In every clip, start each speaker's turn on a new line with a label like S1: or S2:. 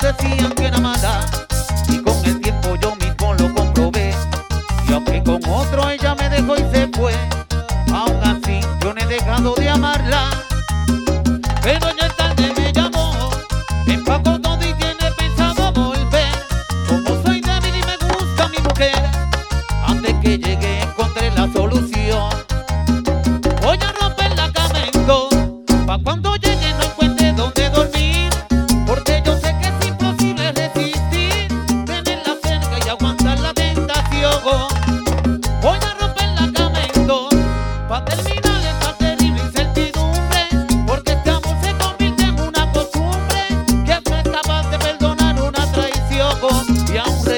S1: Decían que era mala y con el tiempo yo mismo lo comprobé. Y aunque con otro ella me dejó y se fue, aún así yo no he dejado de amarla. Pero yo tarde me llamó, me empacó todo y tiene pensado volver. Como soy débil y me gusta mi mujer.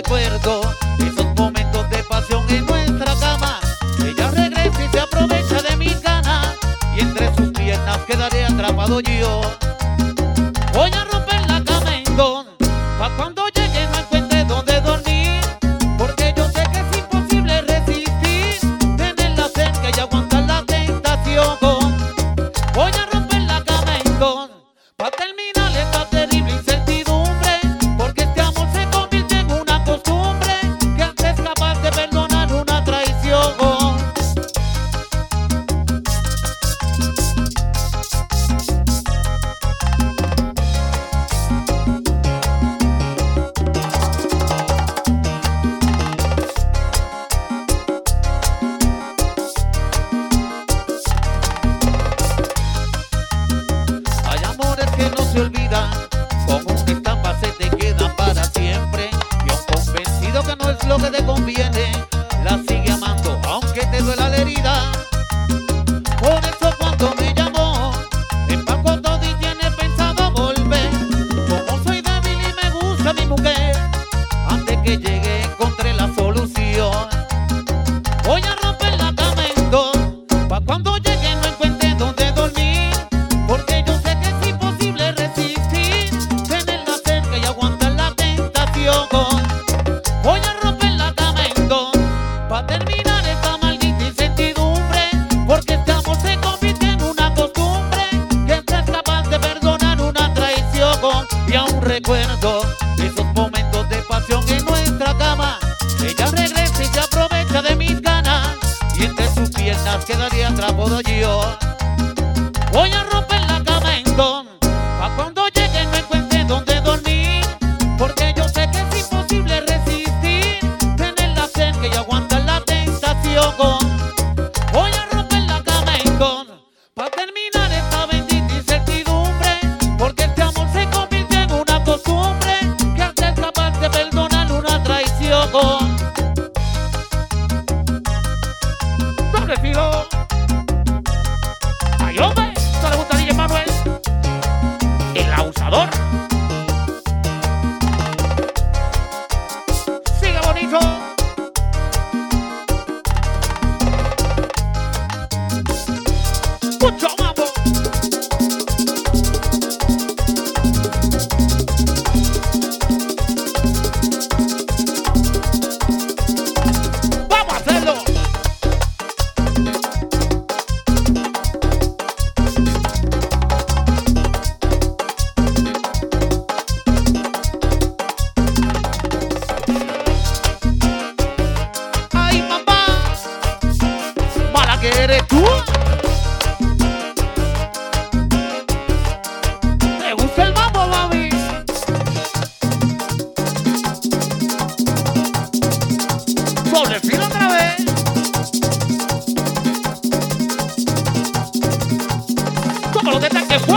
S1: recuerdo esos momentos de pasión en nuestra cama. Ella regresa y se aprovecha de mis ganas y entre sus piernas quedaré atrapado yo. Voy a romper la cama en pa' cuando 多。eres tú. ¿Te gusta el mambo, mami? Doble fila otra vez. Tómalo de tanque fuerte.